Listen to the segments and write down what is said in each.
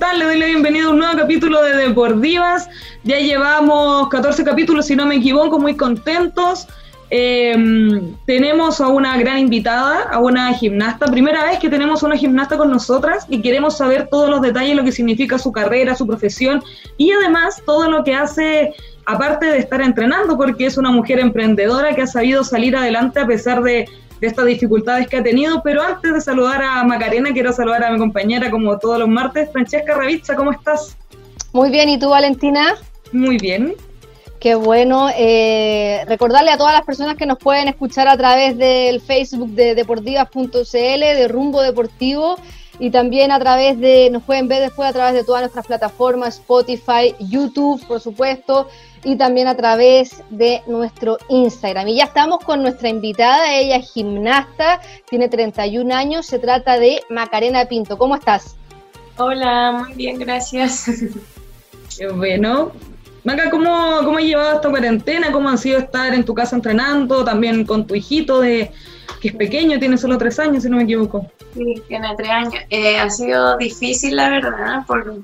están? Le doy la bienvenida a un nuevo capítulo de Deportivas. Ya llevamos 14 capítulos, si no me equivoco, muy contentos. Em, tenemos a una gran invitada, a una gimnasta. Primera vez que tenemos a una gimnasta con nosotras y queremos saber todos los detalles, lo que significa su carrera, su profesión y además todo lo que hace aparte de estar entrenando, porque es una mujer emprendedora que ha sabido salir adelante a pesar de, estas dificultades que ha tenido. Pero antes de saludar a Macarena, quiero saludar a mi compañera como todos los martes, Francesca Ravizza, ¿cómo estás? Muy bien, ¿y tú, Valentina? Muy bien. Qué bueno. Eh, recordarle a todas las personas que nos pueden escuchar a través del Facebook de deportivas.cl, de Rumbo Deportivo, y también a través de, nos pueden ver después a través de todas nuestras plataformas, Spotify, YouTube, por supuesto, y también a través de nuestro Instagram. Y ya estamos con nuestra invitada, ella es gimnasta, tiene 31 años, se trata de Macarena Pinto. ¿Cómo estás? Hola, muy bien, gracias. Qué bueno. Maca, ¿cómo, ¿cómo has llevado esta cuarentena? ¿Cómo ha sido estar en tu casa entrenando? También con tu hijito de que es pequeño, tiene solo tres años, si no me equivoco. Sí, tiene tres años. Eh, ha sido difícil, la verdad, por,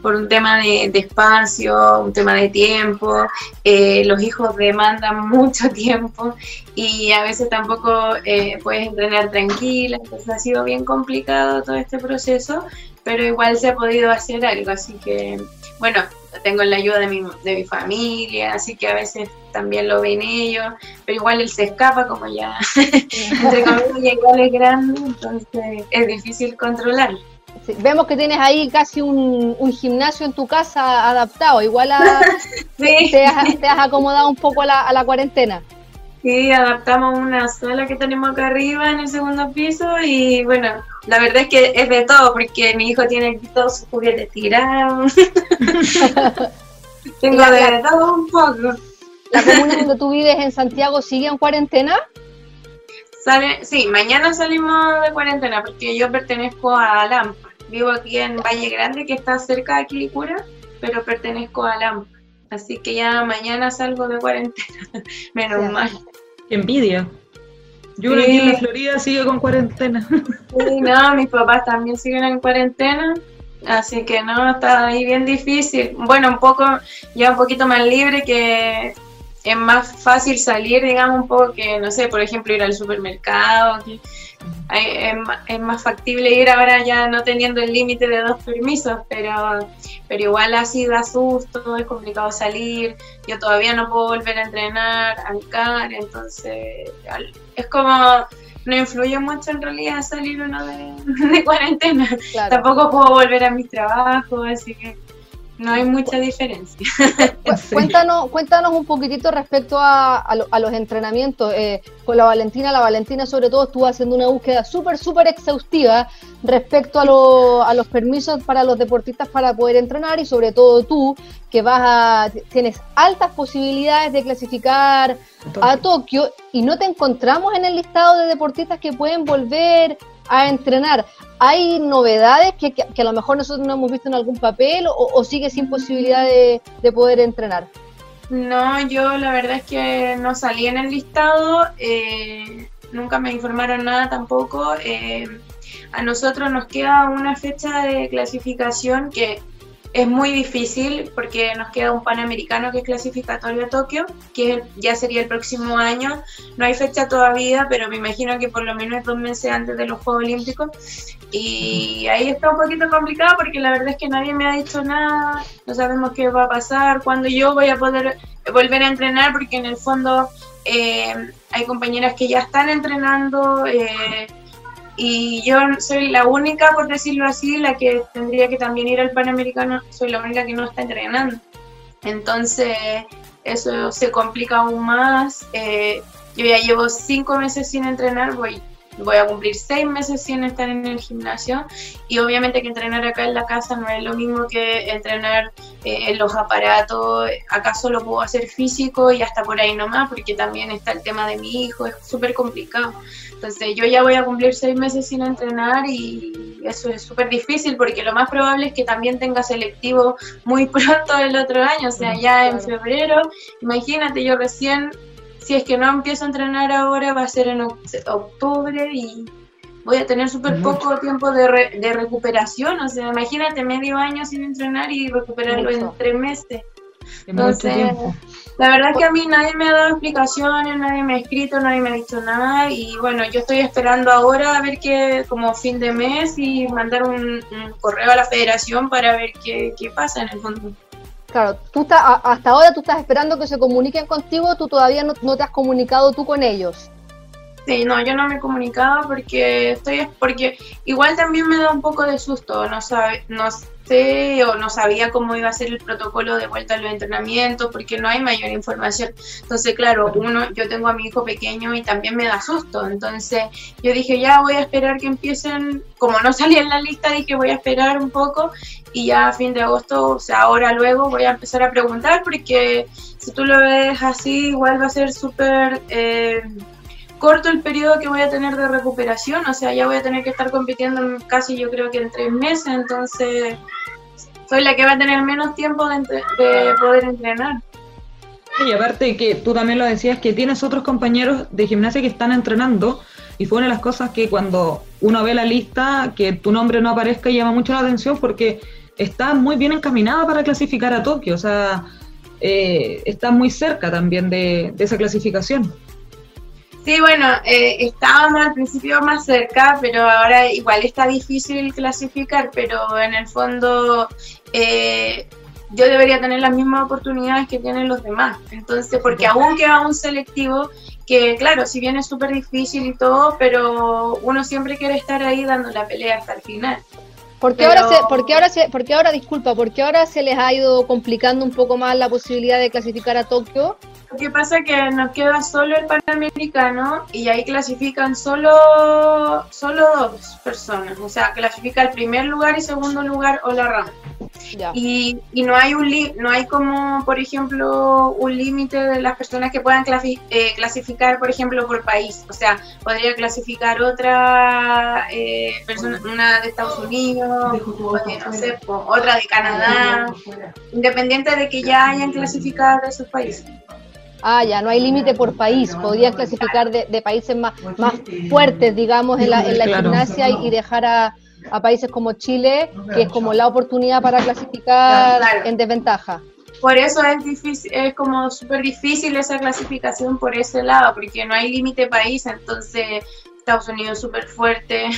por un tema de, espacio, un tema de tiempo. Eh, los hijos demandan mucho tiempo y a veces tampoco eh, puedes entrenar tranquila. Entonces ha sido bien complicado todo este proceso, pero igual se ha podido hacer algo. Así que, bueno, tengo la ayuda de mi, de mi familia, así que a veces también lo ven ellos, pero igual él se escapa como ya, entre comillas, igual es grande, entonces es difícil controlar. vemos que tienes ahí casi un, gimnasio en tu casa adaptado, igual a, te, has, acomodado un poco a la, a la cuarentena. Sí, adaptamos una sala que tenemos acá arriba en el segundo piso y bueno, la verdad es que es de todo porque mi hijo tiene todos sus juguetes tirados. Tengo de todo un poco. ¿La comuna donde tú vives en Santiago sigue en cuarentena? Sale, sí, mañana salimos de cuarentena porque yo pertenezco a Lampa. Vivo aquí en Valle Grande que está cerca de Quilicura, pero pertenezco a Lampa. Así que ya mañana salgo de cuarentena, menos mal. Qué envidia. Yo aquí en la Florida sigue con cuarentena. Sí, no, mis papás también siguen en cuarentena. Así que no, está ahí bien difícil. Bueno, un poco, ya un poquito más libre que es más fácil salir, digamos, un poco que, no sé, por ejemplo, ir al supermercado, que es, más factible ir ahora ya no teniendo el límite de dos permisos, pero, pero igual así da susto, es complicado salir, yo todavía no puedo volver a entrenar, al CAR, entonces es como no influye mucho en realidad salir uno de, cuarentena. Tampoco puedo volver a mi trabajo, así que no hay mucha diferencia. cuéntanos, cuéntanos un poquitito respecto a, los entrenamientos. Eh, con la Valentina, la Valentina sobre todo estuvo haciendo una búsqueda súper, súper exhaustiva respecto a, a, los permisos para los deportistas para poder entrenar y sobre todo tú, que vas a, tienes altas posibilidades de clasificar a Tokio y no te encontramos en el listado de deportistas que pueden volver a entrenar. ¿Hay novedades que, a lo mejor nosotros no hemos visto en algún papel o, sigue sin posibilidad de, poder entrenar? No, yo la verdad es que no salí en el listado, eh, nunca me informaron nada tampoco. Eh, a nosotros nos queda una fecha de clasificación que es muy difícil porque nos queda un Panamericano que es clasificatorio a Tokio, que ya sería el próximo año. No hay fecha todavía, pero me imagino que por lo menos dos meses antes de los Juegos Olímpicos. Y ahí está un poquito complicado porque la verdad es que nadie me ha dicho nada, no sabemos qué va a pasar, cuándo yo voy a poder volver a entrenar, porque en el fondo eh, hay compañeras que ya están entrenando. Eh, y yo soy la única, por decirlo así, la que tendría que también ir al Panamericano, soy la única que no está entrenando. Entonces, eso se complica aún más. Eh, yo ya llevo cinco meses sin entrenar, voy, voy a cumplir seis meses sin estar en el gimnasio y obviamente que entrenar acá en la casa no es lo mismo que entrenar eh, en los aparatos, acá solo puedo hacer físico y hasta por ahí nomás porque también está el tema de mi hijo, es súper complicado. Entonces yo ya voy a cumplir seis meses sin entrenar y eso es súper difícil porque lo más probable es que también tenga selectivo muy pronto el otro año, o sea, mm, ya en febrero. Imagínate, yo recién, si es que no empiezo a entrenar ahora, va a ser en octubre y voy a tener súper poco tiempo de, de recuperación, o sea, imagínate medio año sin entrenar y recuperarlo en tres meses. Entonces, la verdad es que a mí nadie me ha dado explicaciones, nadie me ha escrito, nadie me ha dicho nada. Y bueno, yo estoy esperando ahora a ver qué, como fin de mes y mandar un, correo a la federación para ver qué, qué pasa en el fondo. Claro, tú estás, hasta ahora tú estás esperando que se comuniquen contigo, tú todavía no, te has comunicado tú con ellos. Sí, no, yo no me he comunicado porque estoy, porque igual también me da un poco de susto, no sabe, no o no sabía cómo iba a ser el protocolo de vuelta a los entrenamientos porque no hay mayor información. Entonces, claro, uno, yo tengo a mi hijo pequeño y también me da susto. Entonces, yo dije, ya voy a esperar que empiecen, como no salía en la lista, dije voy a esperar un poco y ya a fin de agosto, o sea, ahora luego voy a empezar a preguntar porque si tú lo ves así, igual va a ser súper... Eh, corto el periodo que voy a tener de recuperación, o sea, ya voy a tener que estar compitiendo casi yo creo que en tres meses, entonces soy la que va a tener menos tiempo de, poder entrenar. Y aparte que tú también lo decías, que tienes otros compañeros de gimnasia que están entrenando, y fue una de las cosas que cuando uno ve la lista, que tu nombre no aparezca llama mucho la atención porque estás muy bien encaminada para clasificar a Tokio, o sea, eh, estás muy cerca también de esa clasificación. Sí, bueno, eh, estábamos al principio más cerca, pero ahora igual está difícil clasificar, pero en el fondo eh, yo debería tener las mismas oportunidades que tienen los demás. Entonces, porque aún queda un selectivo que, claro, si bien es súper difícil y todo, pero uno siempre quiere estar ahí dando la pelea hasta el final. ¿Por qué, ahora se, porque ahora se, porque ahora, disculpa, porque ahora se les ha ido complicando un poco más la posibilidad de clasificar a Tokio? Lo que pasa es que nos queda solo el Panamericano y ahí clasifican solo, solo dos personas. O sea, clasifica el primer lugar y segundo lugar o la rama. Y, y, no hay un no hay como, por ejemplo, un límite de las personas que puedan eh, clasificar, por ejemplo, por país. O sea, podría clasificar otra eh, persona, una de Estados Unidos, no sé, otra de Canadá, independiente de que ya hayan clasificado de esos países. Ah, ya, no hay límite por país. Podrías clasificar de, países más, más fuertes, digamos, en la, en la gimnasia y, dejar a, países como Chile, que es como la oportunidad para clasificar en desventaja. Por eso es difícil, es como súper difícil esa clasificación por ese lado, porque no hay límite país, entonces Estados Unidos súper fuerte.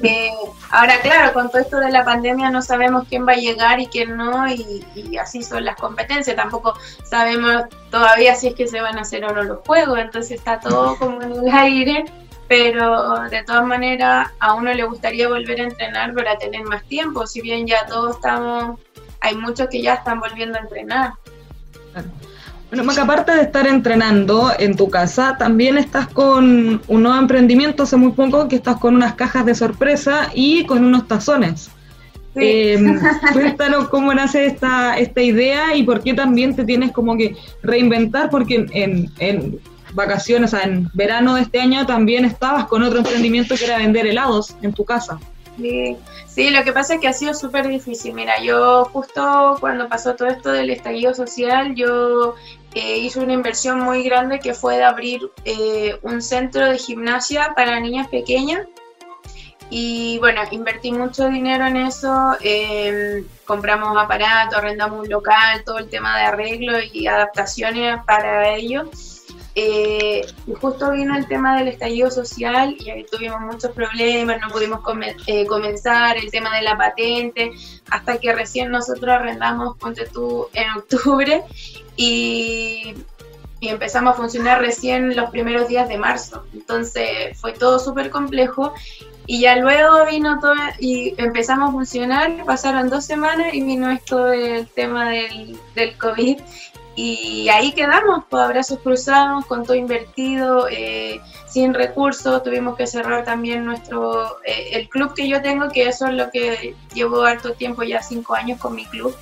Eh, ahora, claro, con todo esto de la pandemia no sabemos quién va a llegar y quién no, y, así son las competencias. Tampoco sabemos todavía si es que se van a hacer o no los juegos, entonces está todo como en el aire. Pero de todas maneras, a uno le gustaría volver a entrenar para tener más tiempo, si bien ya todos estamos, hay muchos que ya están volviendo a entrenar. Bueno, Maca, aparte de estar entrenando en tu casa, también estás con un nuevo emprendimiento hace muy poco, que estás con unas cajas de sorpresa y con unos tazones. Em, cuéntanos cómo nace esta, esta idea y por qué también te tienes como que reinventar, porque en, en vacaciones, o sea, en verano de este año también estabas con otro emprendimiento que era vender helados en tu casa. Sí, sí, lo que pasa es que ha sido súper difícil. Mira, yo justo cuando pasó todo esto del estallido social, yo eh, hice una inversión muy grande que fue de abrir eh, un centro de gimnasia para niñas pequeñas. Y bueno, invertí mucho dinero en eso, em, compramos aparatos, arrendamos un local, todo el tema de arreglo y adaptaciones para ello. Eh, y justo vino el tema del estallido social y ahí tuvimos muchos problemas, no pudimos eh, comenzar el tema de la patente, hasta que recién nosotros arrendamos Ponte tú en octubre y, y empezamos a funcionar recién los primeros días de marzo. Entonces fue todo súper complejo y ya luego vino todo y empezamos a funcionar, pasaron dos semanas y vino esto del tema del, del COVID y ahí quedamos, pues abrazos cruzados, con todo invertido, eh, sin recursos, tuvimos que cerrar también nuestro, eh, el club que yo tengo, que eso es lo que llevo harto tiempo, ya cinco años con mi club,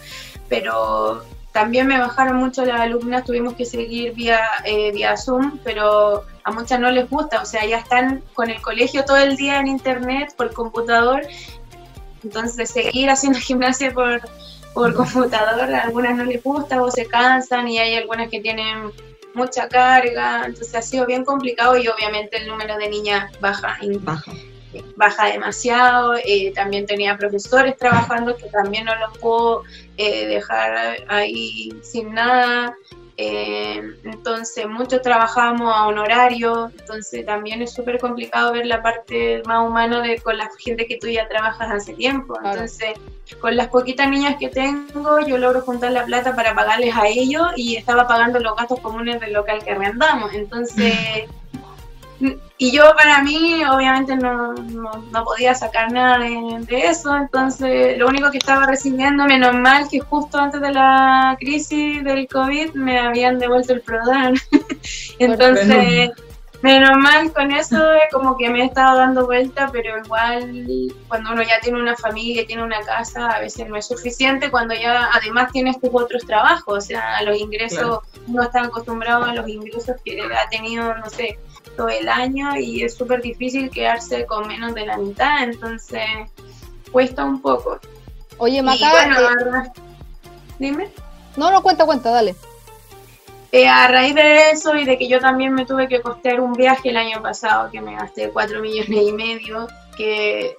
pero también me bajaron mucho las alumnas, tuvimos que seguir vía, eh, vía Zoom, pero a muchas no les gusta, o sea, ya están con el colegio todo el día en internet, por computador, entonces seguir haciendo gimnasia por por computador, a algunas no les gusta o se cansan y hay algunas que tienen mucha carga, entonces ha sido bien complicado y obviamente el número de niñas baja. Baja. Baja demasiado, eh, también tenía profesores trabajando que también no los puedo eh, dejar ahí sin nada, eh, entonces, muchos trabajamos a honorario, entonces también es súper complicado ver la parte más humana de con la gente que tú ya trabajas hace tiempo. Entonces, con las poquitas niñas que tengo, yo logro juntar la plata para pagarles a ellos y estaba pagando los gastos comunes del local que arrendamos. Entonces, y yo para mí obviamente no, no, podía sacar nada de, eso, entonces lo único que estaba recibiendo, menos mal que justo antes de la crisis del COVID me habían devuelto el PRODAN. entonces, menos mal con eso como que me he estado dando vuelta, pero igual cuando uno ya tiene una familia, tiene una casa, a veces no es suficiente cuando ya además tienes tus otros trabajos, o sea, los ingresos, uno está acostumbrado a los ingresos que ha tenido, no sé, todo el año y es súper difícil quedarse con menos de la mitad, entonces cuesta un poco. Oye, Maca, eh, dime. No, no, cuenta, cuenta, dale. Eh, a raíz de eso y de que yo también me tuve que costear un viaje el año pasado que me gasté cuatro millones y medio, que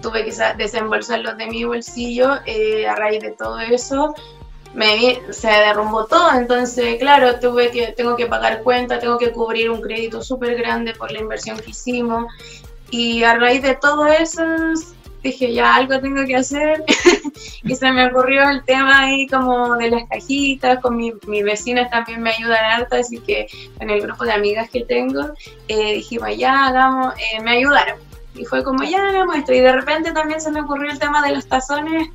tuve que desembolsarlos de mi bolsillo, eh, a raíz de todo eso me se derrumbó todo, entonces claro, tuve que, tengo que pagar cuenta, tengo que cubrir un crédito súper grande por la inversión que hicimos. Y a raíz de todo eso dije ya algo tengo que hacer y se me ocurrió el tema ahí como de las cajitas, con mi, mis vecinas también me ayudan harto, así que en el grupo de amigas que tengo eh, dijimos ya hagamos, eh, me ayudaron y fue como ya hagamos esto y de repente también se me ocurrió el tema de los tazones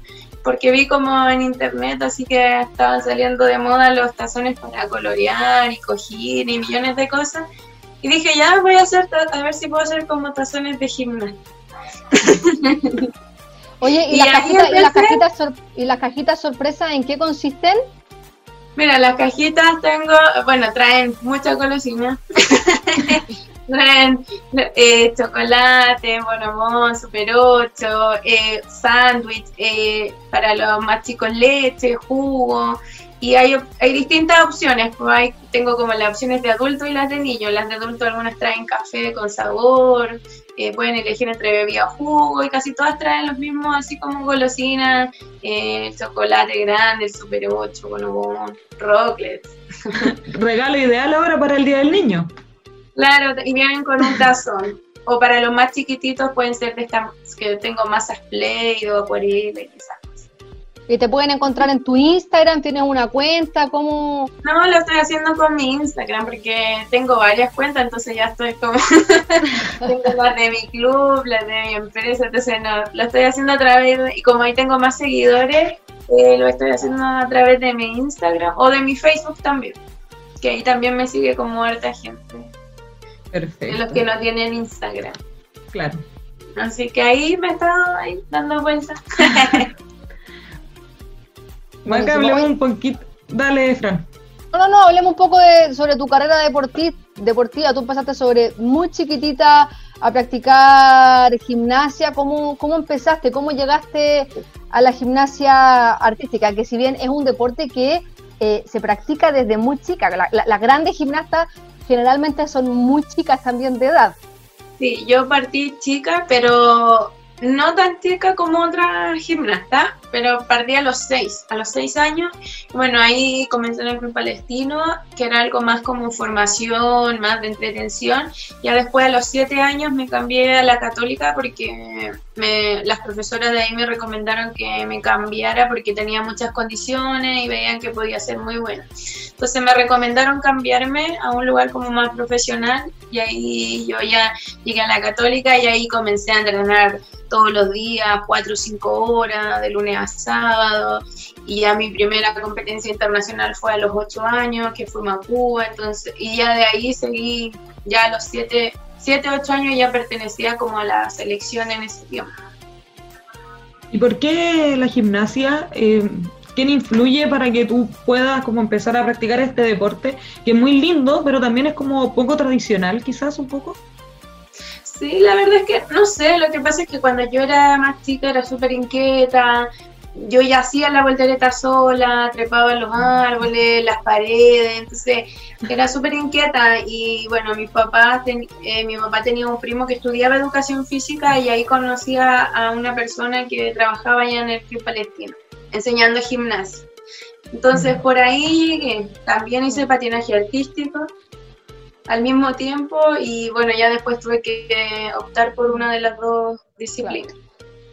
porque vi como en internet así que estaban saliendo de moda los tazones para colorear y cojín y millones de cosas. Y dije, ya voy a hacer, a ver si puedo hacer como tazones de gimnasio. Oye, ¿y, las cajitas, ¿y, las cajitas, sorpresa en qué consisten? Mira, las cajitas tengo, bueno, traen mucha golosina. eh, chocolate, bonobón, super 8, eh, sándwich, eh, para los más chicos leche, jugo, y hay, hay distintas opciones, pues hay, tengo como las opciones de adulto y las de niño, las de adulto algunas traen café con sabor, eh, pueden elegir entre bebida o jugo, y casi todas traen los mismos, así como golosinas, eh, chocolate grande, el super 8, bonobón, rocklets. Regalo ideal ahora para el Día del Niño. Claro, y vienen con un tazón. O para los más chiquititos pueden ser de estas que tengo masas play o acuarela y cosas. ¿Y te pueden encontrar en tu Instagram? ¿Tienes una cuenta? ¿Cómo? No, lo estoy haciendo con mi Instagram porque tengo varias cuentas, entonces ya estoy como... tengo las de mi club, las de mi empresa, entonces no, lo estoy haciendo a través de... Y como ahí tengo más seguidores, eh, lo estoy haciendo a través de mi Instagram o de mi Facebook también, que ahí también me sigue como harta gente. Perfecto. los que no tienen Instagram. Claro. Así que ahí me he estado ahí dando vueltas. Hablemos un poquito. Dale, Fran. No, no, no, hablemos un poco de, sobre tu carrera deportiva. deportiva. Tú pasaste sobre muy chiquitita a practicar gimnasia. ¿Cómo, ¿Cómo empezaste? ¿Cómo llegaste a la gimnasia artística? Que si bien es un deporte que eh, se practica desde muy chica. Las grandes gimnastas generalmente son muy chicas también de edad. Sí, yo partí chica, pero no tan chica como otra gimnasta, pero partí a los seis, a los seis años. Bueno, ahí comencé en el Club Palestino, que era algo más como formación, más de entretención. Ya después a los siete años me cambié a la católica porque me, las profesoras de ahí me recomendaron que me cambiara porque tenía muchas condiciones y veían que podía ser muy buena. Entonces me recomendaron cambiarme a un lugar como más profesional y ahí yo ya llegué a la católica y ahí comencé a entrenar todos los días, cuatro o cinco horas, de lunes a sábado. Y ya mi primera competencia internacional fue a los ocho años, que fue a Cuba. Entonces, y ya de ahí seguí, ya a los siete, siete, ocho años ya pertenecía como a la selección en ese tiempo. ¿Y por qué la gimnasia? Eh, ¿Quién influye para que tú puedas como empezar a practicar este deporte? Que es muy lindo, pero también es como poco tradicional, quizás un poco. Sí, la verdad es que no sé, lo que pasa es que cuando yo era más chica era súper inquieta, yo ya hacía la voltereta sola, trepaba en los árboles, las paredes, entonces era súper inquieta y bueno, mi papá, eh, mi papá tenía un primo que estudiaba educación física y ahí conocía a una persona que trabajaba allá en el Club Palestino, enseñando gimnasia. Entonces por ahí también hice patinaje artístico al mismo tiempo y bueno, ya después tuve que optar por una de las dos disciplinas.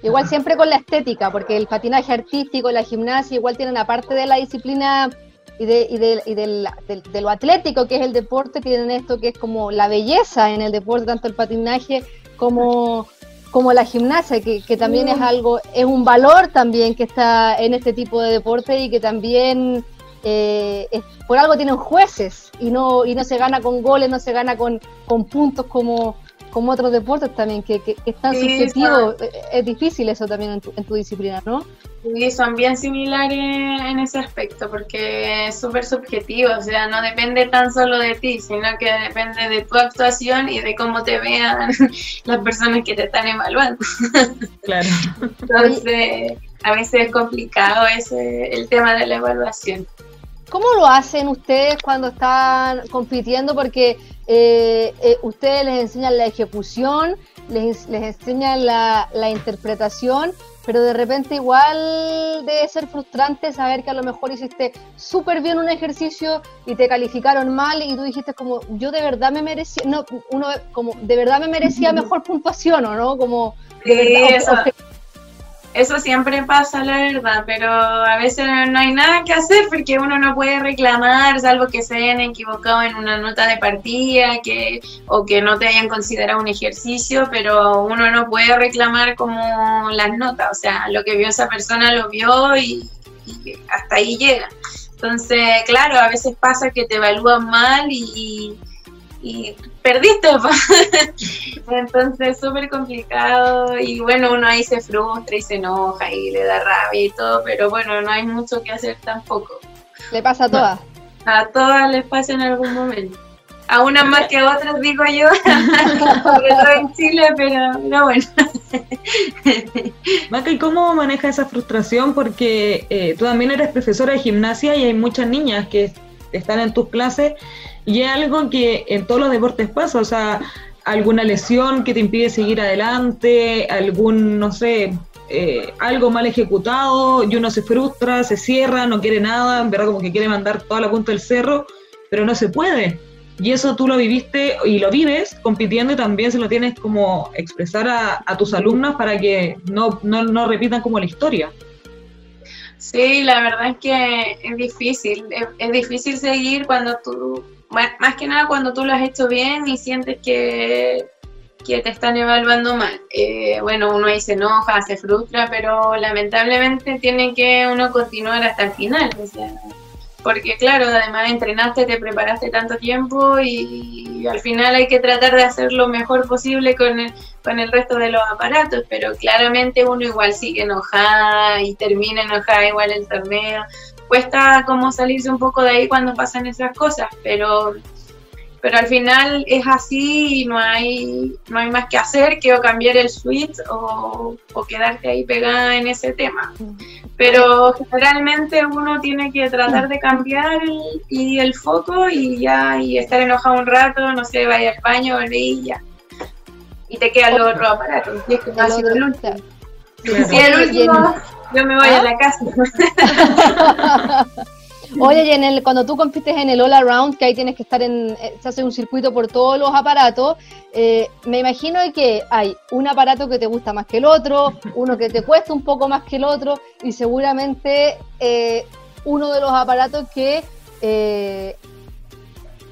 Igual siempre con la estética, porque el patinaje artístico, la gimnasia, igual tienen aparte de la disciplina y, de, y, de, y de, lo atlético que es el deporte, tienen esto que es como la belleza en el deporte, tanto el patinaje como, como la gimnasia, que, que también es mm. algo, es un valor también que está en este tipo de deporte y que también eh, por algo tienen jueces y no, y no se gana con goles, no se gana con, con puntos como, como otros deportes también, que, que, que es tan subjetivo, eh, es difícil eso también en tu, en tu disciplina, ¿no? Sí, son bien similares en ese aspecto, porque es súper subjetivo, o sea, no depende tan solo de ti, sino que depende de tu actuación y de cómo te vean las personas que te están evaluando. Claro. Entonces, a veces es complicado ese, el tema de la evaluación. ¿Cómo lo hacen ustedes cuando están compitiendo? Porque eh, eh, ustedes les enseñan la ejecución, les, enseñan la, interpretación, pero de repente igual debe ser frustrante saber que a lo mejor hiciste súper bien un ejercicio y te calificaron mal y tú dijiste como yo de verdad me merecía, no, uno como de verdad me merecía mejor puntuación o no, como de verdad, eso siempre pasa, la verdad, pero a veces no hay nada que hacer porque uno no puede reclamar, salvo que se hayan equivocado en una nota de partida que, o que no te hayan considerado un ejercicio, pero uno no puede reclamar como las notas, o sea, lo que vio esa persona lo vio y, hasta ahí llega. Entonces, claro, a veces pasa que te evalúan mal y y perdiste. Entonces es súper complicado y bueno, uno ahí se frustra y se enoja y le da rabia y todo, pero bueno, no hay mucho que hacer tampoco. ¿Le pasa a todas? A todas les pasa en algún momento. A unas más que a otras, digo yo, todo en Chile, pero, no bueno. Maca, ¿y cómo manejas esa frustración? Porque eh, tú también eres profesora de gimnasia y hay muchas niñas que están en tus clases y es algo que en todos los deportes pasa, o sea, alguna lesión que te impide seguir adelante, algún, no sé, eh, algo mal ejecutado y uno se frustra, se cierra, no quiere nada, en verdad como que quiere mandar toda la punta del cerro, pero no se puede. Y eso tú lo viviste y lo vives compitiendo y también se lo tienes como expresar a, tus alumnos para que no, no, no repitan como la historia. Sí, la verdad es que es difícil, es, difícil seguir cuando tú, más que nada cuando tú lo has hecho bien y sientes que, que te están evaluando mal. Eh, bueno, uno ahí se enoja, se frustra, pero lamentablemente tiene que uno continuar hasta el final. O sea, porque claro, además entrenaste, te preparaste tanto tiempo y, al final hay que tratar de hacer lo mejor posible con el, con el resto de los aparatos, pero claramente uno igual sigue enojada y termina enojada igual el torneo. Cuesta como salirse un poco de ahí cuando pasan esas cosas, pero pero al final es así y no hay, no hay más que hacer que o cambiar el switch o, o quedarte ahí pegada en ese tema. Pero generalmente uno tiene que tratar de cambiar el, y el foco y ya y estar enojado un rato, no sé, vaya al baño, y ya. Y te queda el otro aparato. Y es que no ha sido el último. Si el último, yo me voy a la casa. Oye, y en el, cuando tú compites en el All Around, que ahí tienes que estar en, eh, se hace un circuito por todos los aparatos, eh, me imagino que hay un aparato que te gusta más que el otro, uno que te cuesta un poco más que el otro, y seguramente eh, uno de los aparatos que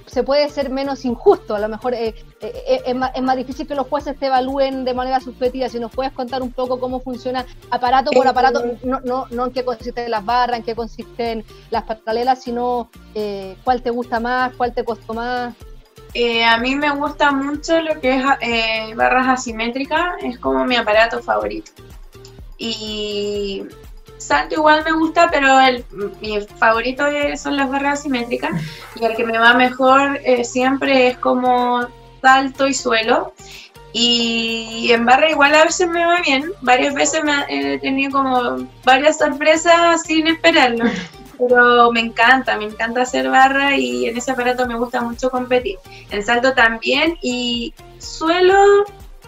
se puede ser menos injusto. A lo mejor eh, eh, eh, es, más, es, más, difícil que los jueces te evalúen de manera subjetiva. Si nos puedes contar un poco cómo funciona aparato por aparato, no, no, no en qué consisten las barras, en qué consisten las paralelas, sino cuál te gusta más, cuál te costó más. a mí me gusta mucho lo que es barras asimétricas, es como mi aparato favorito. Y salto igual me gusta, pero el, mi favorito son las barras asimétricas y el que me va mejor eh, siempre es como salto y suelo. Y en barra igual a veces me va bien, varias veces me he tenido como varias sorpresas sin esperarlo, pero me encanta, me encanta hacer barra y en ese aparato me gusta mucho competir. En salto también y suelo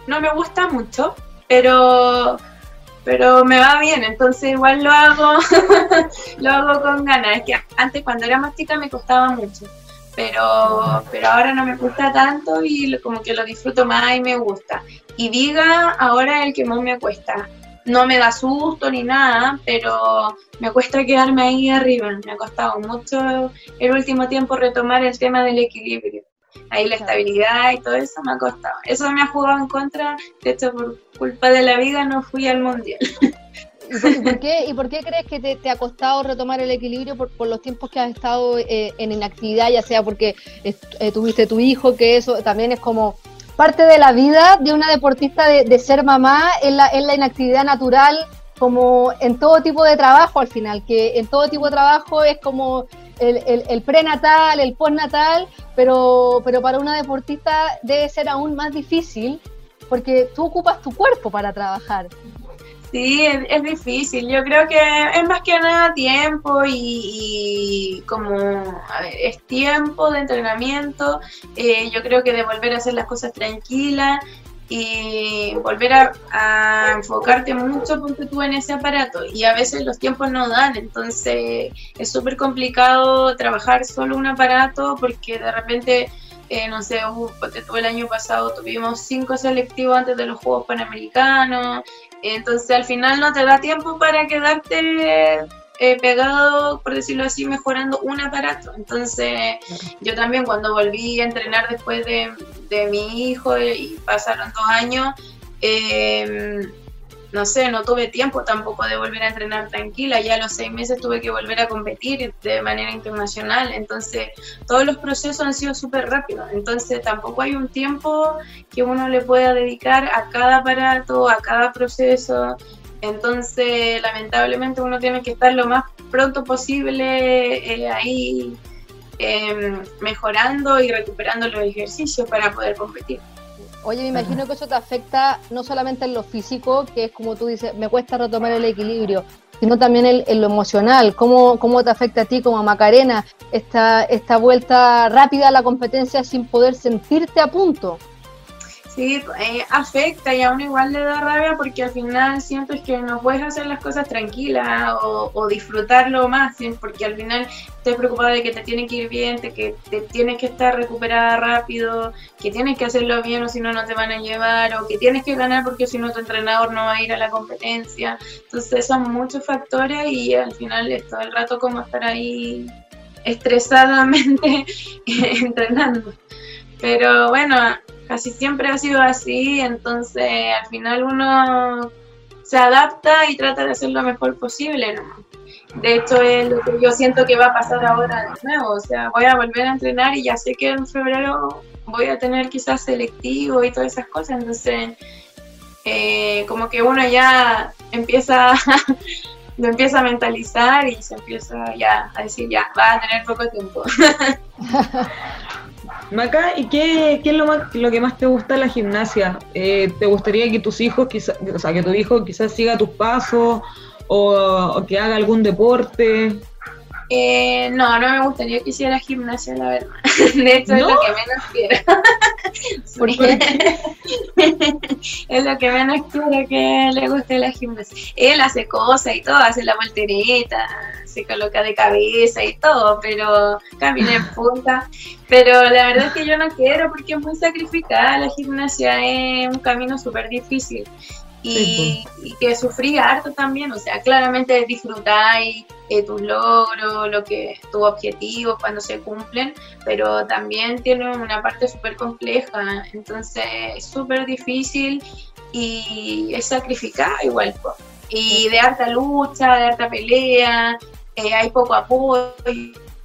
no me gusta mucho, pero pero me va bien, entonces igual lo hago, lo hago con ganas. Es que antes cuando era más chica me costaba mucho pero, pero ahora no me gusta tanto y como que lo disfruto más y me gusta. Y diga, ahora el que más me cuesta. No me da susto ni nada, pero me cuesta quedarme ahí arriba. Me ha costado mucho el último tiempo retomar el tema del equilibrio. Ahí la estabilidad y todo eso me ha costado. Eso me ha jugado en contra. De hecho, por culpa de la vida no fui al mundial. ¿Y por, qué, ¿Y por qué crees que te, ha costado retomar el equilibrio por, los tiempos que has estado eh, en inactividad, ya sea porque eh, tuviste tu hijo, que eso también es como parte de la vida de una deportista de, ser mamá, en la, en la inactividad natural, como en todo tipo de trabajo al final, que en todo tipo de trabajo es como el, el, prenatal, el postnatal, pero, pero para una deportista debe ser aún más difícil porque tú ocupas tu cuerpo para trabajar. Sí, es, difícil. Yo creo que es más que nada tiempo y, como es tiempo de entrenamiento. Eh, yo creo que de volver a hacer las cosas tranquilas y volver a, enfocarte mucho porque tú en ese aparato. Y a veces los tiempos no dan, entonces es súper complicado trabajar solo un aparato porque de repente, eh, no sé, todo el año pasado tuvimos cinco selectivos antes de los Juegos Panamericanos, entonces al final no te da tiempo para quedarte eh, pegado, por decirlo así, mejorando un aparato. Entonces yo también cuando volví a entrenar después de, de mi hijo y pasaron dos años, eh, no sé, no tuve tiempo tampoco de volver a entrenar tranquila. Ya a los seis meses tuve que volver a competir de manera internacional. Entonces, todos los procesos han sido súper rápidos. Entonces, tampoco hay un tiempo que uno le pueda dedicar a cada aparato, a cada proceso. Entonces, lamentablemente, uno tiene que estar lo más pronto posible eh, ahí em, mejorando y recuperando los ejercicios para poder competir. Oye, me imagino que eso te afecta no solamente en lo físico, que es como tú dices, me cuesta retomar el equilibrio, sino también en, lo emocional. ¿Cómo, ¿Cómo te afecta a ti como Macarena esta, esta vuelta rápida a la competencia sin poder sentirte a punto? Sí, eh, afecta y a igual le da rabia porque al final sientes que no puedes hacer las cosas tranquilas o, disfrutarlo más, porque al final estás preocupada de que te tiene que ir bien, de que te tienes que estar recuperada rápido, que tienes que hacerlo bien o si no, no te van a llevar, o que tienes que ganar porque si no, tu entrenador no va a ir a la competencia. Entonces, son muchos factores y al final es todo el rato como estar ahí estresadamente entrenando. Pero bueno, casi siempre ha sido así, entonces al final uno se adapta y trata de hacer lo mejor posible. De hecho, es lo que yo siento que va a pasar ahora de nuevo, o sea, voy a volver a entrenar y ya sé que en febrero voy a tener quizás selectivo y todas esas cosas, entonces eh, como que uno ya empieza empieza a mentalizar y se empieza ya a decir ya, va a tener poco tiempo. Maca, ¿y qué, es lo, más, lo que más te gusta la gimnasia? Eh, ¿Te gustaría que tus hijos, quizá, o sea, que tu hijo quizás siga tus pasos o, que haga algún deporte? Eh, no, no me gustaría que hiciera gimnasia, la verdad. De hecho, es lo que menos quiero. ¿Por es lo que menos quiero que le guste la gimnasia. Él hace cosas y todo, hace la voltereta, se coloca de cabeza y todo, pero camina en punta. Pero la verdad es que yo no quiero porque es muy sacrificada. La gimnasia es un camino súper difícil. Y, que sufrí harto también, o sea, claramente disfrutáis eh, tus logros, lo que tus objetivos cuando se cumplen, pero también tiene una parte súper compleja, entonces es súper difícil y es sacrificada igual. Y de harta lucha, de harta pelea, eh, hay poco apoyo.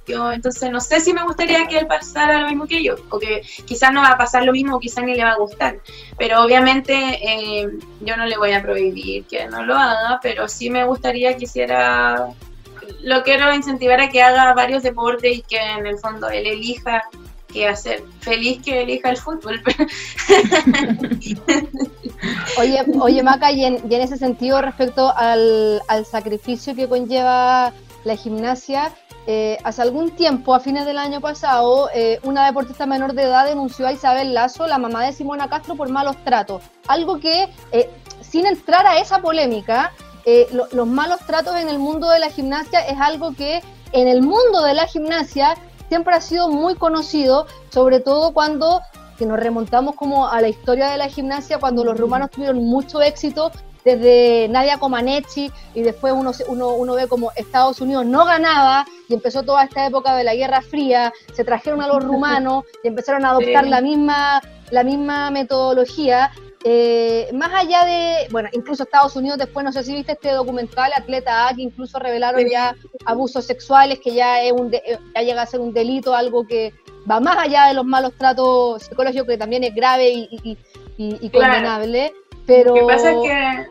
Entonces no sé si me gustaría que él pasara lo mismo que yo, o que quizás no va a pasar lo mismo, o quizás ni le va a gustar. Pero obviamente eh, yo no le voy a prohibir que no lo haga, pero sí me gustaría que hiciera, lo quiero incentivar a que haga varios deportes y que en el fondo él elija qué hacer. Feliz que elija el fútbol. oye, oye, Maca, y en, ese sentido, respecto al, sacrificio que conlleva la gimnasia, eh, hace algún tiempo, a fines del año pasado, eh, una deportista menor de edad denunció a Isabel Lazo, la mamá de Simona Castro, por malos tratos. Algo que, eh, sin entrar a esa polémica, los malos tratos en el mundo de la gimnasia es algo que en el mundo de la gimnasia siempre ha sido muy conocido, sobre todo cuando que nos remontamos como a la historia de la gimnasia, cuando los rumanos tuvieron mucho éxito, desde Nadia Comaneci, y después uno, uno, uno ve como Estados Unidos no ganaba, y empezó toda esta época de la Guerra Fría, se trajeron a los rumanos y empezaron a adoptar la, misma, la misma metodología, eh, más allá de, bueno, incluso Estados Unidos después, no sé si viste este documental, Atleta A, que incluso revelaron ya abusos sexuales, que ya, es un eh, ya llega a ser un delito, algo que va más allá de los malos tratos psicológicos, que también es grave y, condenable. Pero... Que pasa es que...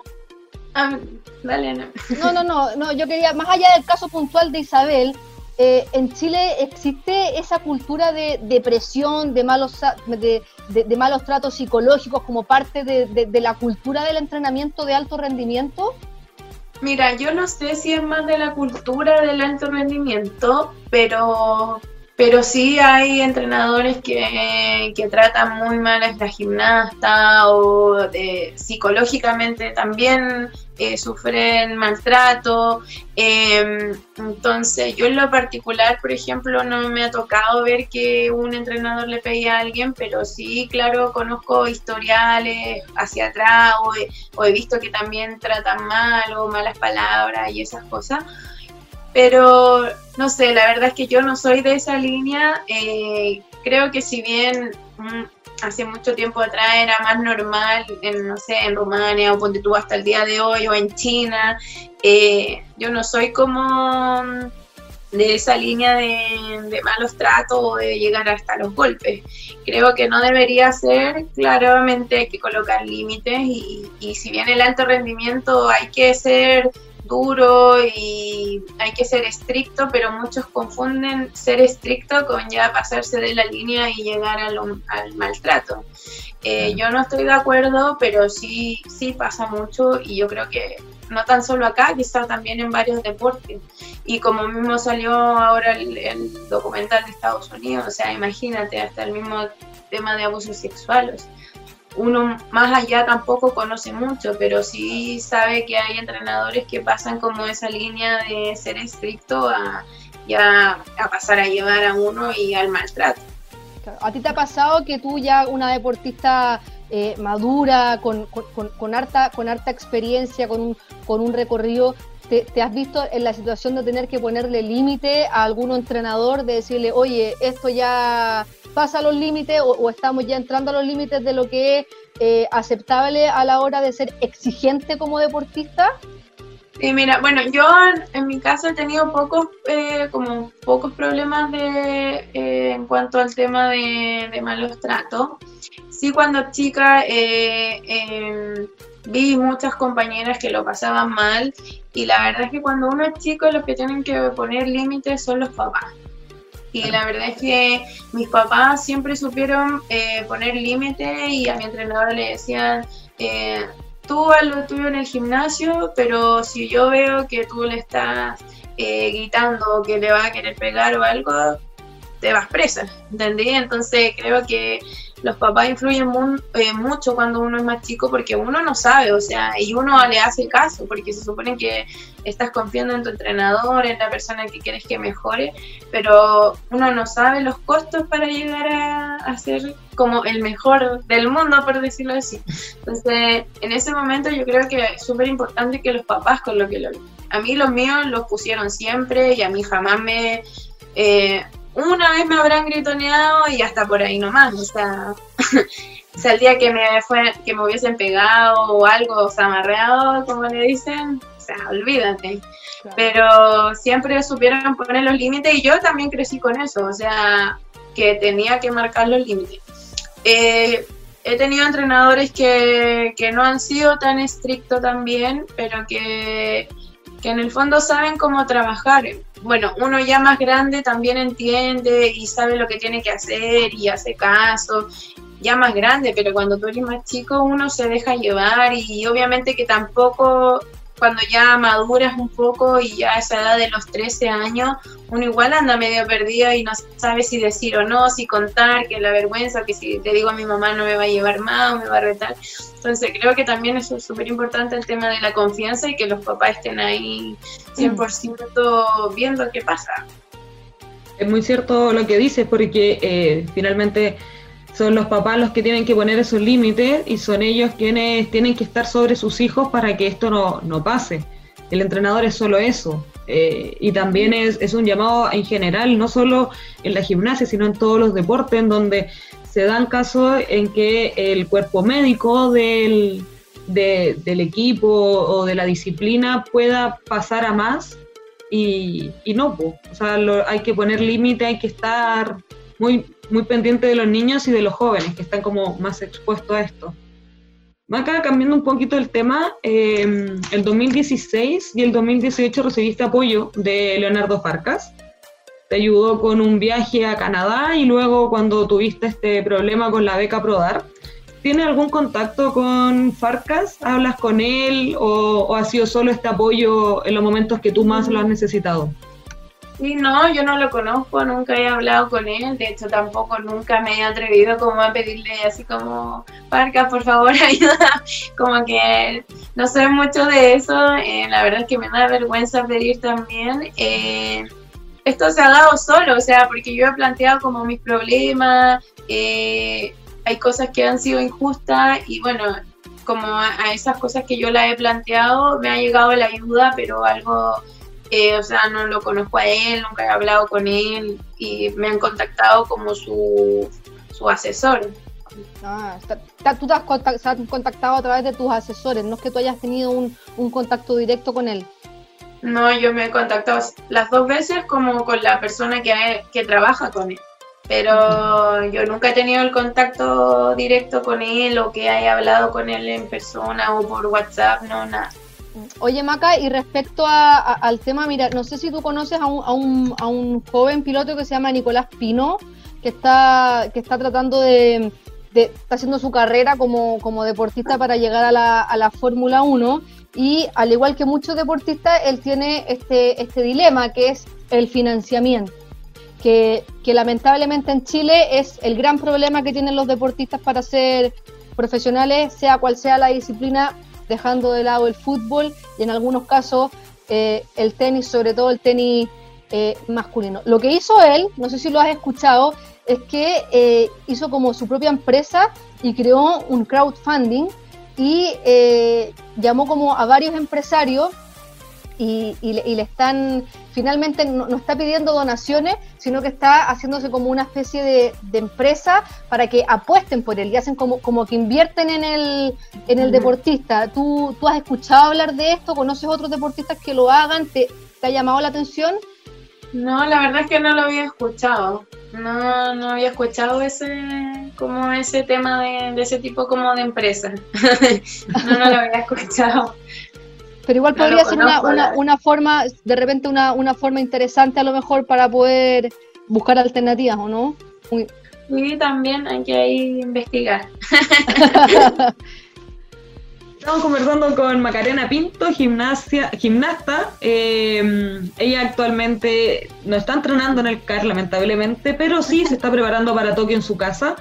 Ah, dale, no. no, no, no, no, yo quería, más allá del caso puntual de Isabel, eh, en Chile existe esa cultura de depresión, de malos, de, malos tratos psicológicos como parte de, la cultura del entrenamiento de alto rendimiento? Mira, yo no sé si es más de la cultura del alto rendimiento, pero pero sí hay entrenadores que, tratan muy mal a esta gimnasta o psicológicamente también eh, sufren maltrato. Em, entonces, yo en lo particular, por ejemplo, no me ha tocado ver que un entrenador le pegue a alguien, pero sí, claro, conozco historiales hacia atrás o he visto que también tratan mal o malas palabras y esas cosas. Pero no sé, la verdad es que yo no soy de esa línea. Eh, creo que si bien mm, hace mucho tiempo atrás era más normal, en, no sé, en Rumania o ponte tú hasta el día de hoy o en China, eh, yo no soy como mm, de esa línea de, malos tratos o de llegar hasta los golpes. Creo que no debería ser, claramente hay que colocar límites y, y si bien el alto rendimiento hay que ser duro y hay que ser estricto, pero muchos confunden ser estricto con ya pasarse de la línea y llegar al maltrato. Eh, yo no estoy de acuerdo, pero sí, sí pasa mucho y yo creo que no tan solo acá, quizá también en varios deportes. Y como mismo salió ahora el, el documental de Estados Unidos, o sea, imagínate, hasta el mismo tema de abusos sexuales uno más allá tampoco conoce mucho, pero sí sabe que hay entrenadores que pasan como esa línea de ser estricto a ya a pasar a llevar a uno y al maltrato. ¿A ti te ha pasado que tú ya una deportista eh, madura, con, con, harta, con harta experiencia, con un, con un recorrido, te, has visto en la situación de tener que ponerle límite a algún entrenador, de decirle, oye, esto ya pasa los límites o, estamos ya entrando a los límites de lo que es eh, aceptable a la hora de ser exigente como deportista? Sí, mira, bueno, yo en, mi caso he tenido pocos, eh, como pocos problemas de, eh, en cuanto al tema de, malos tratos. Sí, cuando chica em, vi muchas compañeras que lo pasaban mal y la verdad es que cuando uno es chico los que tienen que poner límites son los papás. Y la verdad es que mis papás siempre supieron eh, poner límites y a mi entrenador le decían, eh, tú haz lo tuyo en el gimnasio, pero si yo veo que tú le estás eh, gritando que le va a querer pegar o algo, te vas presa, ¿entendí? Entonces creo que los papás influyen eh, mucho cuando uno es más chico porque uno no sabe, o sea, y uno le hace caso porque se supone que estás confiando en tu entrenador, en la persona que quieres que mejore, pero uno no sabe los costos para llegar a, ser como el mejor del mundo, por decirlo así. Entonces, en ese momento yo creo que es súper importante que los papás con lo que lo... A mí los míos los pusieron siempre y a mí jamás me... Eh, una vez me habrán gritoneado y hasta por ahí nomás, o sea, el día que me fue, que me hubiesen pegado o algo, o sea, amarreado, como le dicen, sea, olvídate. Pero siempre supieron poner los límites y yo también crecí con eso, o sea, que tenía que marcar los límites. Eh, he tenido entrenadores que, que no han sido tan estrictos también, pero que, que en el fondo saben cómo trabajar bueno, uno ya más grande también entiende y sabe lo que tiene que hacer y hace caso, ya más grande, pero cuando tú eres más chico uno se deja llevar y obviamente que tampoco cuando ya maduras un poco y ya a esa edad de los 13 años, uno igual anda medio perdido y no sabe si decir o no, si contar, que la vergüenza, que si te digo a mi mamá no me va a llevar más o me va a retar. Entonces creo que también es súper importante el tema de la confianza y que los papás estén ahí 100% viendo qué pasa. Es muy cierto lo que dices porque eh, finalmente son los papás los que tienen que poner esos límites y son ellos quienes tienen que estar sobre sus hijos para que esto no, no pase. El entrenador es solo eso. Eh, y también es, es, un llamado en general, no solo en la gimnasia, sino en todos los deportes, en donde se dan casos en que el cuerpo médico del, del equipo o de la disciplina pueda pasar a más y, y no, o sea, hay que poner límite, hay que estar muy, muy pendiente de los niños y de los jóvenes que están como más expuestos a esto. Acá cambiando un poquito el tema, em, el 2016 y el 2018 recibiste apoyo de Leonardo Farcas. Te ayudó con un viaje a Canadá y luego cuando tuviste este problema con la beca ProDar. ¿Tiene algún contacto con Farcas? ¿Hablas con él o, o ha sido solo este apoyo en los momentos que tú más lo has necesitado? Sí, no, yo no lo conozco, nunca he hablado con él, de hecho tampoco nunca me he atrevido como a pedirle así como, Parca, por favor, ayuda, como que no sé mucho de eso, eh, la verdad es que me da vergüenza pedir también. Eh, esto se ha dado solo, o sea, porque yo he planteado como mis problemas, eh, hay cosas que han sido injustas y bueno, como a esas cosas que yo las he planteado me ha llegado la ayuda, pero algo o sea, no lo conozco a él, nunca he hablado con él y me han contactado como su, su asesor. Ah, tú te has contactado a través de tus asesores, no es que tú hayas tenido un, un contacto directo con él. No, yo me he contactado las dos veces como con la persona que, que trabaja con él, pero yo nunca he tenido el contacto directo con él o que haya hablado con él en persona o por WhatsApp, no, nada. Oye, Maca, y respecto al tema, mira, no sé si tú conoces a un, a un, joven piloto que se llama Nicolás Pino, que está, que está tratando de, está haciendo su carrera como, como deportista para llegar a la, a la Fórmula 1 y al igual que muchos deportistas, él tiene este, este dilema que es el financiamiento. Que, que lamentablemente en Chile es el gran problema que tienen los deportistas para ser profesionales, sea cual sea la disciplina, dejando de lado el fútbol y en algunos casos eh, el tenis, sobre todo el tenis eh, masculino. Lo que hizo él, no sé si lo has escuchado, es que eh, hizo como su propia empresa y creó un crowdfunding y llamó como a varios empresarios y, le están, finalmente no, está pidiendo donaciones, sino que está haciéndose como una especie de, empresa para que apuesten por él y hacen como, como que invierten en el, en el deportista. ¿Tú, ¿Tú has escuchado hablar de esto? ¿Conoces otros deportistas que lo hagan? ¿Te, ha llamado la atención? No, la verdad es que no lo había escuchado. No, no había escuchado ese como ese tema de, de ese tipo como de empresa. no, no lo había escuchado. Pero igual podría ser una, una, una, forma, de repente una, una forma interesante a lo mejor para poder buscar alternativas, ¿o no? Sí, también hay que investigar. Estamos conversando con Macarena Pinto, gimnasia, gimnasta. Eh, ella actualmente no está entrenando en el CAR, lamentablemente, pero sí se está preparando para Tokio en su casa.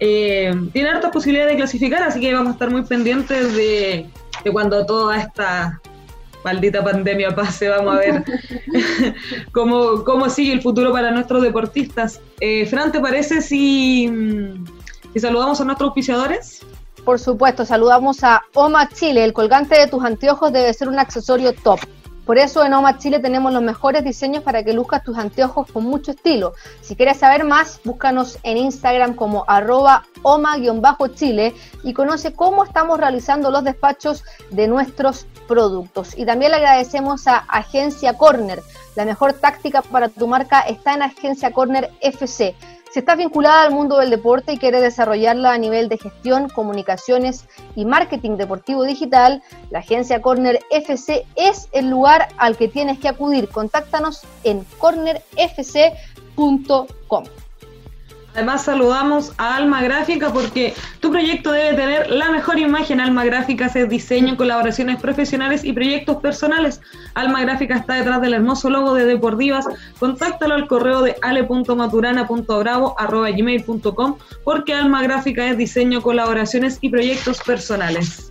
Eh, tiene hartas posibilidades de clasificar, así que vamos a estar muy pendientes de que cuando toda esta maldita pandemia pase, vamos a ver cómo, cómo sigue el futuro para nuestros deportistas. Eh, Fran, ¿te parece si, si saludamos a nuestros auspiciadores? Por supuesto, saludamos a Oma Chile. El colgante de tus anteojos debe ser un accesorio top. Por eso en OMA Chile tenemos los mejores diseños para que luzcas tus anteojos con mucho estilo. Si quieres saber más, búscanos en Instagram como arroba oma-chile y conoce cómo estamos realizando los despachos de nuestros productos. Y también le agradecemos a Agencia Corner. La mejor táctica para tu marca está en Agencia Corner FC. Si estás vinculada al mundo del deporte y quieres desarrollarla a nivel de gestión, comunicaciones y marketing deportivo digital, la agencia Corner FC es el lugar al que tienes que acudir. Contáctanos en cornerfc.com. Además saludamos a Alma Gráfica porque tu proyecto debe tener la mejor imagen. Alma Gráfica es diseño, colaboraciones profesionales y proyectos personales. Alma Gráfica está detrás del hermoso logo de Deportivas. Contáctalo al correo de ale.maturana.bravo.gmail.com porque Alma Gráfica es diseño, colaboraciones y proyectos personales.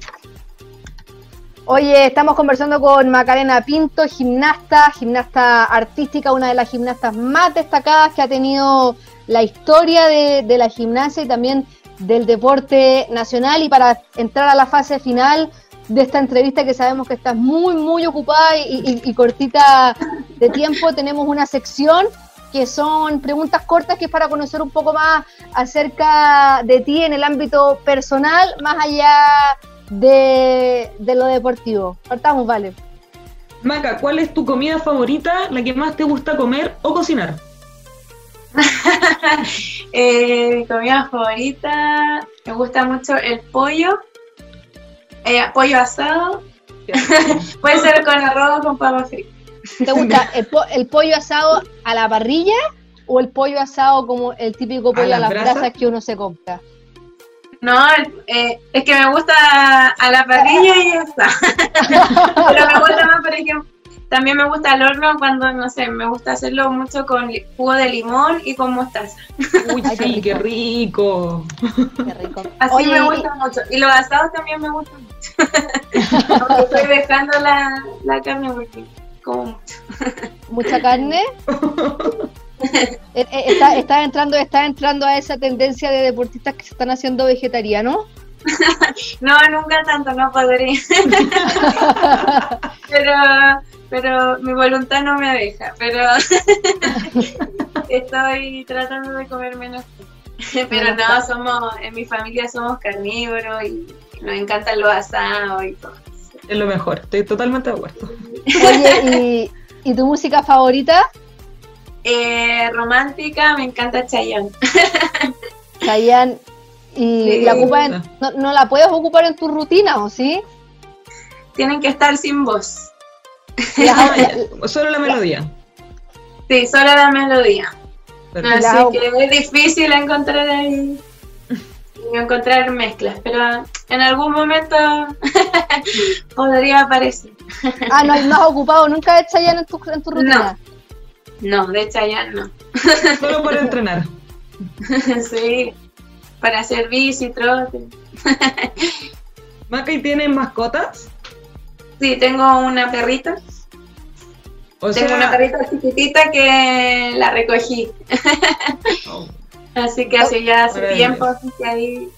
Oye, estamos conversando con Macarena Pinto, gimnasta, gimnasta artística, una de las gimnastas más destacadas que ha tenido la historia de, la gimnasia y también del deporte nacional. Y para entrar a la fase final de esta entrevista, que sabemos que estás muy, muy ocupada y, cortita de tiempo, tenemos una sección que son preguntas cortas que es para conocer un poco más acerca de ti en el ámbito personal, más allá de, de lo deportivo. Partamos, vale. Maca, ¿cuál es tu comida favorita, la que más te gusta comer o cocinar? eh, mi comida favorita, me gusta mucho el pollo, eh, pollo asado. Puede ser con arroz o con papas fritas. ¿Te gusta el, pollo asado a la parrilla o el pollo asado como el típico pollo a, las brasas? que uno se compra? No, eh, es que me gusta a la parrilla y ya está. Pero me gusta más, por ejemplo, también me gusta el horno cuando, no sé, me gusta hacerlo mucho con jugo de limón y con mostaza. Uy, sí, qué rico. Qué rico. Así me gusta mucho. Y los asados también me gustan mucho. Aunque estoy dejando la, la carne porque como mucho. ¿Mucha carne? Eh, eh, está, está, entrando, está entrando a esa tendencia de deportistas que se están haciendo vegetarianos. no, nunca tanto, no podría. pero pero mi voluntad no me deja, pero estoy tratando de comer menos. pero no, somos, en mi familia somos carnívoros y nos encantan los asados y todo. Es lo mejor, estoy totalmente de acuerdo. Oye, ¿y, tu música favorita? Eh, romántica, me encanta Chayanne. Chayanne, ¿y la no, no la puedes ocupar en tu rutina o sí? Tienen que estar sin voz. solo la melodía. Sí, solo la melodía. Así que es difícil encontrar ahí, encontrar mezclas, pero en algún momento podría aparecer. ah, no, no has ocupado nunca de Chayanne en tu, en tu rutina. No, no de Chayanne no. Solo para entrenar. sí, para hacer bici, trote. Maca, ¿y tienes mascotas? Sí, tengo una perrita. tengo una perrita chiquitita que la recogí. Oh. así que hace ya hace tiempo, así que ahí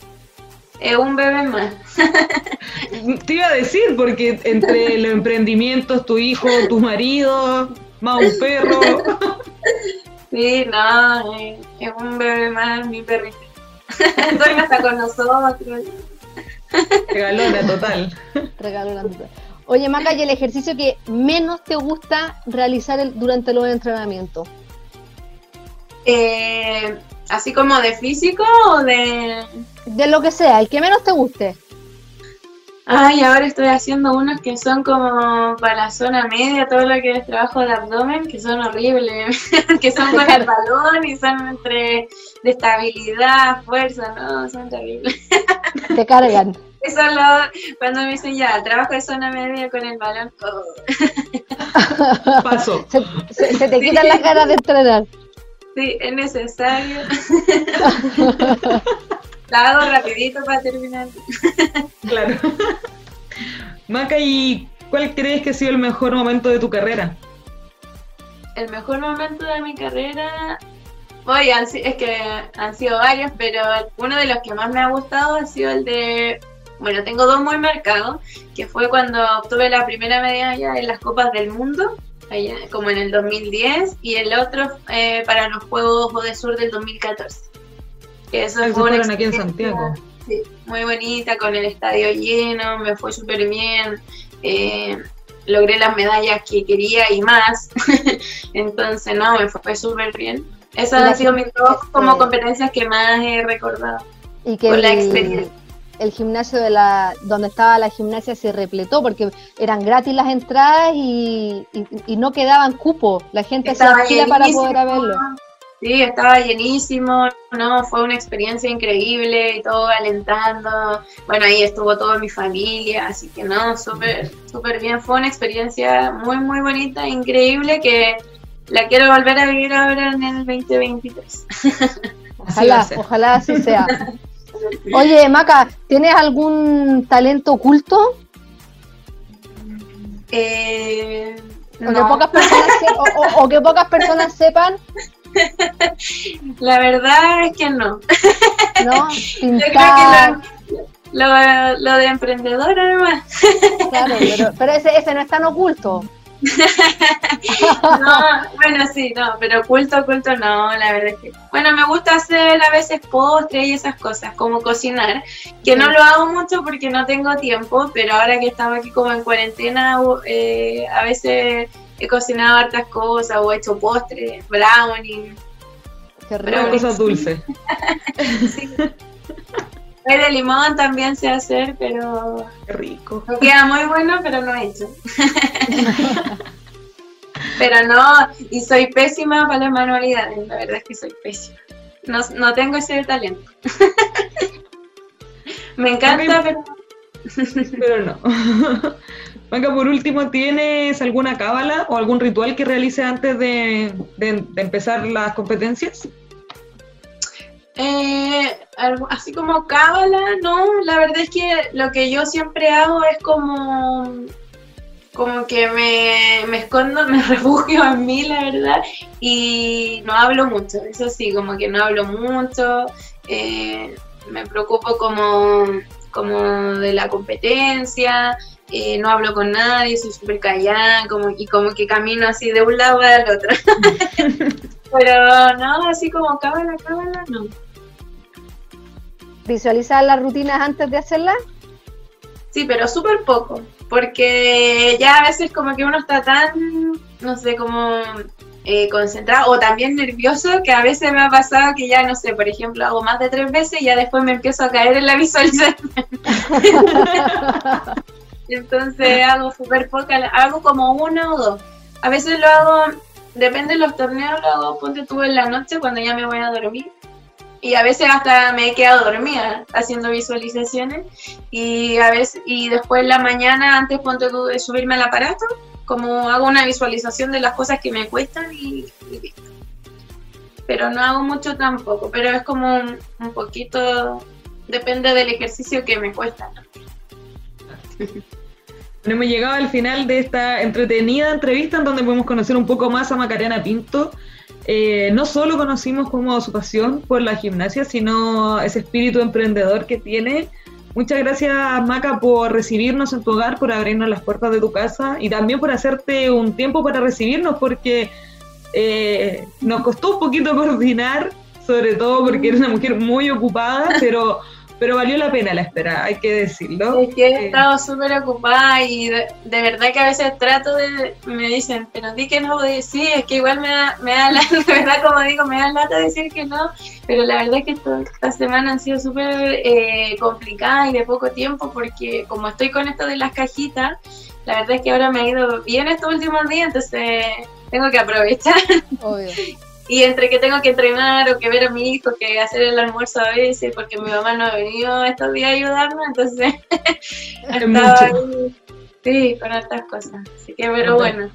es un bebé más. Te iba a decir, porque entre los emprendimientos, tu hijo, tu marido, más un perro. sí, no, es, un bebé más, mi perrita. Duerme hasta con nosotros. Regalona total. Regalona total. Oye, Maca, ¿y el ejercicio que menos te gusta realizar durante los entrenamientos? Eh, ¿Así como de físico o de...? De lo que sea, el que menos te guste. Ay, ahora estoy haciendo unos que son como para la zona media, todo lo que es trabajo de abdomen, que son horribles, que son con el balón y son entre de estabilidad, fuerza, no, son terribles. Te cargan. Eso lo, cuando me dicen ya, trabajo de zona media con el balón. Paso. Se, te quitan las ganas de entrenar. Sí, es necesario. La hago rapidito para terminar. claro. Maca, ¿y cuál crees que ha sido el mejor momento de tu carrera? El mejor momento de mi carrera, Oye, es que han sido varios, pero uno de los que más me ha gustado ha sido el de bueno, tengo dos muy marcados, que fue cuando obtuve la primera medalla en las Copas del Mundo, como en el 2010, y el otro eh, para los Juegos de Sur del 2014. Eso fue una aquí en Santiago. Sí, muy bonita, con el estadio lleno, me fue súper bien. Eh, logré las medallas que quería y más. Entonces, no, me fue súper bien. Esas han sido mis dos como competencias que más he recordado. Y que la experiencia el gimnasio de la donde estaba la gimnasia se repletó porque eran gratis las entradas y, no quedaban cupo. La gente se hacía para poder verlo. Sí, estaba llenísimo, no, fue una experiencia increíble y todo alentando. Bueno, ahí estuvo toda mi familia, así que no, súper, súper bien. Fue una experiencia muy, muy bonita, increíble que la quiero volver a vivir ahora en el 2023. Ojalá, ojalá así sea. Oye, Maca, ¿tienes algún talento oculto? Eh, o, que pocas personas o, que pocas personas sepan. La verdad es que no. No, Yo creo que lo, lo, de emprendedora además. Claro, pero, pero ese, ese no es tan oculto. no, bueno, sí, no, pero oculto, oculto no, la verdad es que. Bueno, me gusta hacer a veces postres y esas cosas, como cocinar, que no lo hago mucho porque no tengo tiempo, pero ahora que estamos aquí como en cuarentena, eh, a veces he cocinado hartas cosas o he hecho postres, brownie. Qué cosas dulces. sí de limón también sé hacer, pero. Qué rico. Queda muy bueno, pero no he hecho. pero no, y soy pésima para las manualidades, la verdad es que soy pésima. No, no tengo ese talento. Me encanta, pero. pero no. Venga, por último, ¿tienes alguna cábala o algún ritual que realices antes de empezar las competencias? Eh, así como cábala, no, la verdad es que lo que yo siempre hago es como, como que me, me escondo, me refugio en mí, la verdad, y no hablo mucho, eso sí, como que no hablo mucho, eh, me preocupo como, como de la competencia, eh, no hablo con nadie, soy súper callada, como, y como que camino así de un lado al otro. Pero no, así como cábala, cábala, no visualizar las rutinas antes de hacerlas? Sí, pero súper poco, porque ya a veces como que uno está tan, no sé, como eh, concentrado o también nervioso que a veces me ha pasado que ya, no sé, por ejemplo, hago más de tres veces y ya después me empiezo a caer en la visualización. Entonces hago súper poca, hago como una o dos. A veces lo hago, depende de los torneos, lo hago, ponte tú en la noche cuando ya me voy a dormir. Y a veces hasta me he quedado dormida haciendo visualizaciones. Y a veces y después en la mañana antes de subirme al aparato como hago una visualización de las cosas que me cuestan y, listo. Pero no hago mucho tampoco pero es como un, poquito depende del ejercicio que me cuesta hemos llegado al final de esta entretenida entrevista en donde podemos conocer un poco más a Macarena Pinto eh, no solo conocimos como su pasión por la gimnasia, sino ese espíritu emprendedor que tiene. Muchas gracias, Maca, por recibirnos en tu hogar, por abrirnos las puertas de tu casa y también por hacerte un tiempo para recibirnos, porque eh, nos costó un poquito coordinar, sobre todo porque eres una mujer muy ocupada, pero pero valió la pena la espera, hay que decirlo. Es que he eh, estado súper ocupada y de, verdad que a veces trato de, me dicen, pero di que no, sí, es que igual me da, me da la, verdad como digo, me da lata decir que no, pero la verdad es que esta semana han sido súper eh, complicadas y de poco tiempo porque como estoy con esto de las cajitas, la verdad es que ahora me ha ido bien estos últimos días, entonces tengo que aprovechar. Obvio. Y entre que tengo que entrenar o que ver a mi hijo, que hacer el almuerzo a veces, porque mi mamá no ha venido estos días a ayudarme, entonces estaba ahí, sí, con estas cosas. Así que, pero bueno.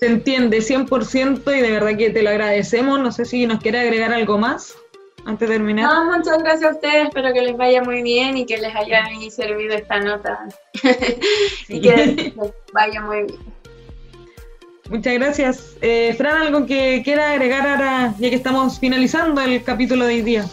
Se entiende 100% y de verdad que te lo agradecemos. No sé si nos quiere agregar algo más antes de terminar. No, muchas gracias a ustedes. Espero que les vaya muy bien y que les haya servido esta nota. y que les vaya muy bien. Muchas gracias. Eh, Fran, ¿algo que quiera agregar ahora, ya que estamos finalizando el capítulo de hoy día?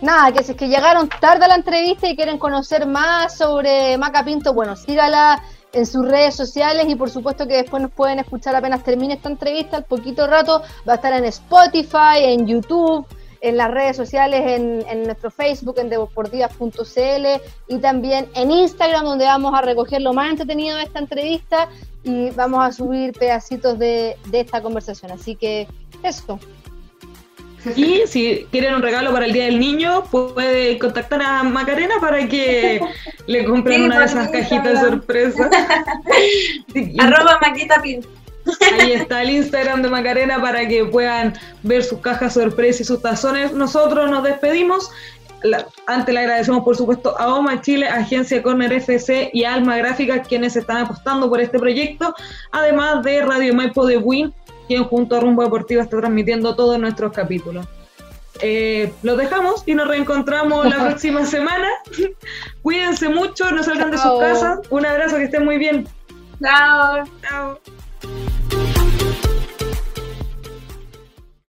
Nada, que si es que llegaron tarde a la entrevista y quieren conocer más sobre Maca Pinto, bueno, sígala en sus redes sociales y por supuesto que después nos pueden escuchar apenas termine esta entrevista, al poquito rato va a estar en Spotify, en YouTube, en las redes sociales, en, nuestro Facebook, en deportivas.cl y también en Instagram, donde vamos a recoger lo más entretenido de esta entrevista y vamos a subir pedacitos de, esta conversación. Así que eso. Y si quieren un regalo para el Día del Niño, puede contactar a Macarena para que le compren una de esas cajitas de sorpresa. Arroba Maquita Pin. Ahí está el Instagram de Macarena para que puedan ver sus cajas sorpresa y sus tazones. Nosotros nos despedimos. Antes le agradecemos, por supuesto, a OMA Chile, Agencia Corner FC y Alma Gráfica, quienes están apostando por este proyecto, además de Radio Maipo de Win, quien junto a Rumbo Deportivo está transmitiendo todos nuestros capítulos. Eh, los dejamos y nos reencontramos la próxima semana. Cuídense mucho, no salgan de sus casas. Un abrazo, que estén muy bien. Chao. Chao.